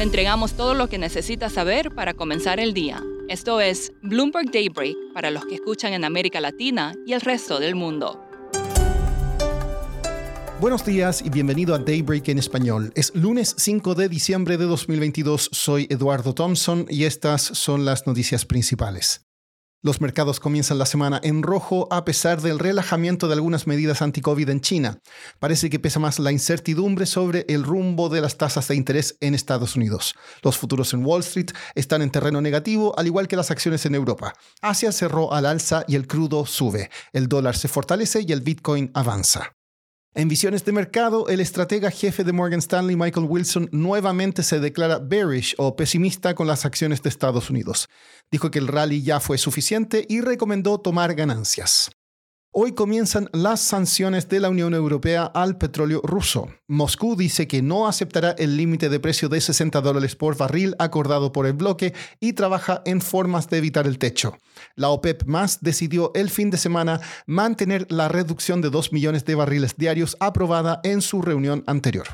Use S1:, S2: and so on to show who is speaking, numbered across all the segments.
S1: Le entregamos todo lo que necesita saber para comenzar el día. Esto es Bloomberg Daybreak para los que escuchan en América Latina y el resto del mundo.
S2: Buenos días y bienvenido a Daybreak en español. Es lunes 5 de diciembre de 2022. Soy Eduardo Thompson y estas son las noticias principales. Los mercados comienzan la semana en rojo a pesar del relajamiento de algunas medidas anti-COVID en China. Parece que pesa más la incertidumbre sobre el rumbo de las tasas de interés en Estados Unidos. Los futuros en Wall Street están en terreno negativo, al igual que las acciones en Europa. Asia cerró al alza y el crudo sube. El dólar se fortalece y el Bitcoin avanza. En visiones de mercado, el estratega jefe de Morgan Stanley, Michael Wilson, nuevamente se declara bearish o pesimista con las acciones de Estados Unidos. Dijo que el rally ya fue suficiente y recomendó tomar ganancias. Hoy comienzan las sanciones de la Unión Europea al petróleo ruso. Moscú dice que no aceptará el límite de precio de 60 dólares por barril acordado por el bloque y trabaja en formas de evitar el techo. La OPEP más decidió el fin de semana mantener la reducción de 2 millones de barriles diarios aprobada en su reunión anterior.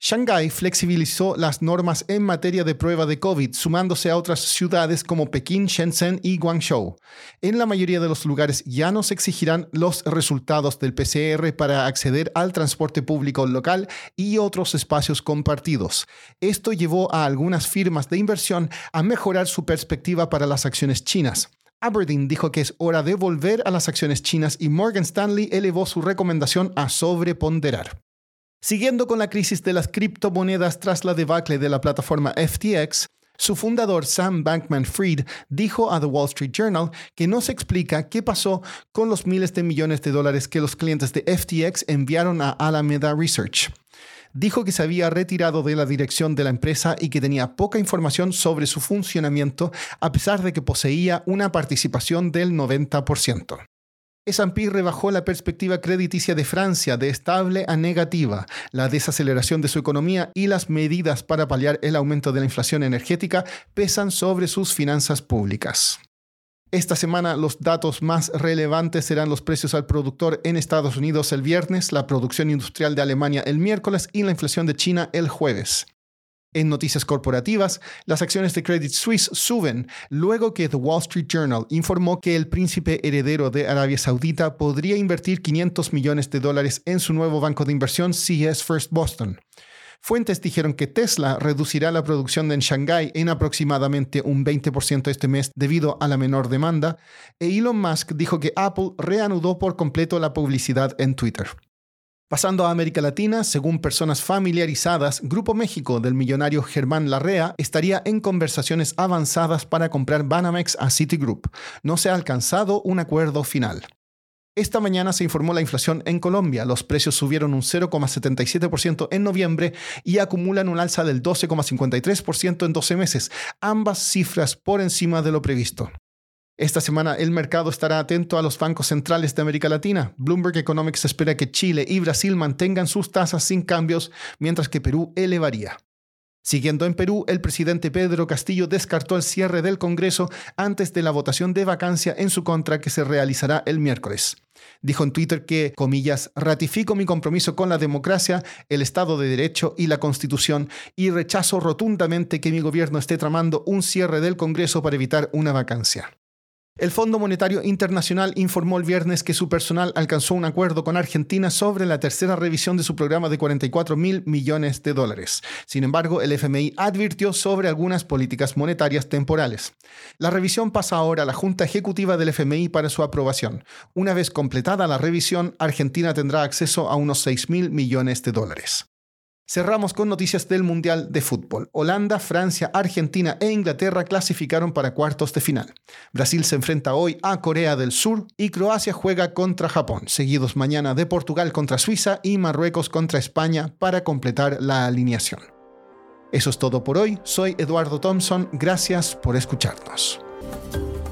S2: Shanghái flexibilizó las normas en materia de prueba de COVID, sumándose a otras ciudades como Pekín, Shenzhen y Guangzhou. En la mayoría de los lugares ya no se exigirán los resultados del PCR para acceder al transporte público local y otros espacios compartidos. Esto llevó a algunas firmas de inversión a mejorar su perspectiva para las acciones chinas. Aberdeen dijo que es hora de volver a las acciones chinas y Morgan Stanley elevó su recomendación a sobreponderar. Siguiendo con la crisis de las criptomonedas tras la debacle de la plataforma FTX, su fundador Sam Bankman Fried dijo a The Wall Street Journal que no se explica qué pasó con los miles de millones de dólares que los clientes de FTX enviaron a Alameda Research. Dijo que se había retirado de la dirección de la empresa y que tenía poca información sobre su funcionamiento a pesar de que poseía una participación del 90%. S&P rebajó la perspectiva crediticia de Francia de estable a negativa. La desaceleración de su economía y las medidas para paliar el aumento de la inflación energética pesan sobre sus finanzas públicas. Esta semana los datos más relevantes serán los precios al productor en Estados Unidos el viernes, la producción industrial de Alemania el miércoles y la inflación de China el jueves. En noticias corporativas, las acciones de Credit Suisse suben luego que The Wall Street Journal informó que el príncipe heredero de Arabia Saudita podría invertir 500 millones de dólares en su nuevo banco de inversión CS First Boston. Fuentes dijeron que Tesla reducirá la producción en Shanghái en aproximadamente un 20% este mes debido a la menor demanda, e Elon Musk dijo que Apple reanudó por completo la publicidad en Twitter. Pasando a América Latina, según personas familiarizadas, Grupo México del millonario Germán Larrea estaría en conversaciones avanzadas para comprar Banamex a Citigroup. No se ha alcanzado un acuerdo final. Esta mañana se informó la inflación en Colombia. Los precios subieron un 0,77% en noviembre y acumulan un alza del 12,53% en 12 meses, ambas cifras por encima de lo previsto. Esta semana el mercado estará atento a los bancos centrales de América Latina. Bloomberg Economics espera que Chile y Brasil mantengan sus tasas sin cambios, mientras que Perú elevaría. Siguiendo en Perú, el presidente Pedro Castillo descartó el cierre del Congreso antes de la votación de vacancia en su contra que se realizará el miércoles. Dijo en Twitter que, comillas, ratifico mi compromiso con la democracia, el Estado de Derecho y la Constitución y rechazo rotundamente que mi gobierno esté tramando un cierre del Congreso para evitar una vacancia. El Fondo Monetario Internacional informó el viernes que su personal alcanzó un acuerdo con Argentina sobre la tercera revisión de su programa de 44 mil millones de dólares. Sin embargo, el FMI advirtió sobre algunas políticas monetarias temporales. La revisión pasa ahora a la Junta Ejecutiva del FMI para su aprobación. Una vez completada la revisión, Argentina tendrá acceso a unos 6 mil millones de dólares. Cerramos con noticias del Mundial de Fútbol. Holanda, Francia, Argentina e Inglaterra clasificaron para cuartos de final. Brasil se enfrenta hoy a Corea del Sur y Croacia juega contra Japón, seguidos mañana de Portugal contra Suiza y Marruecos contra España para completar la alineación. Eso es todo por hoy. Soy Eduardo Thompson. Gracias por escucharnos.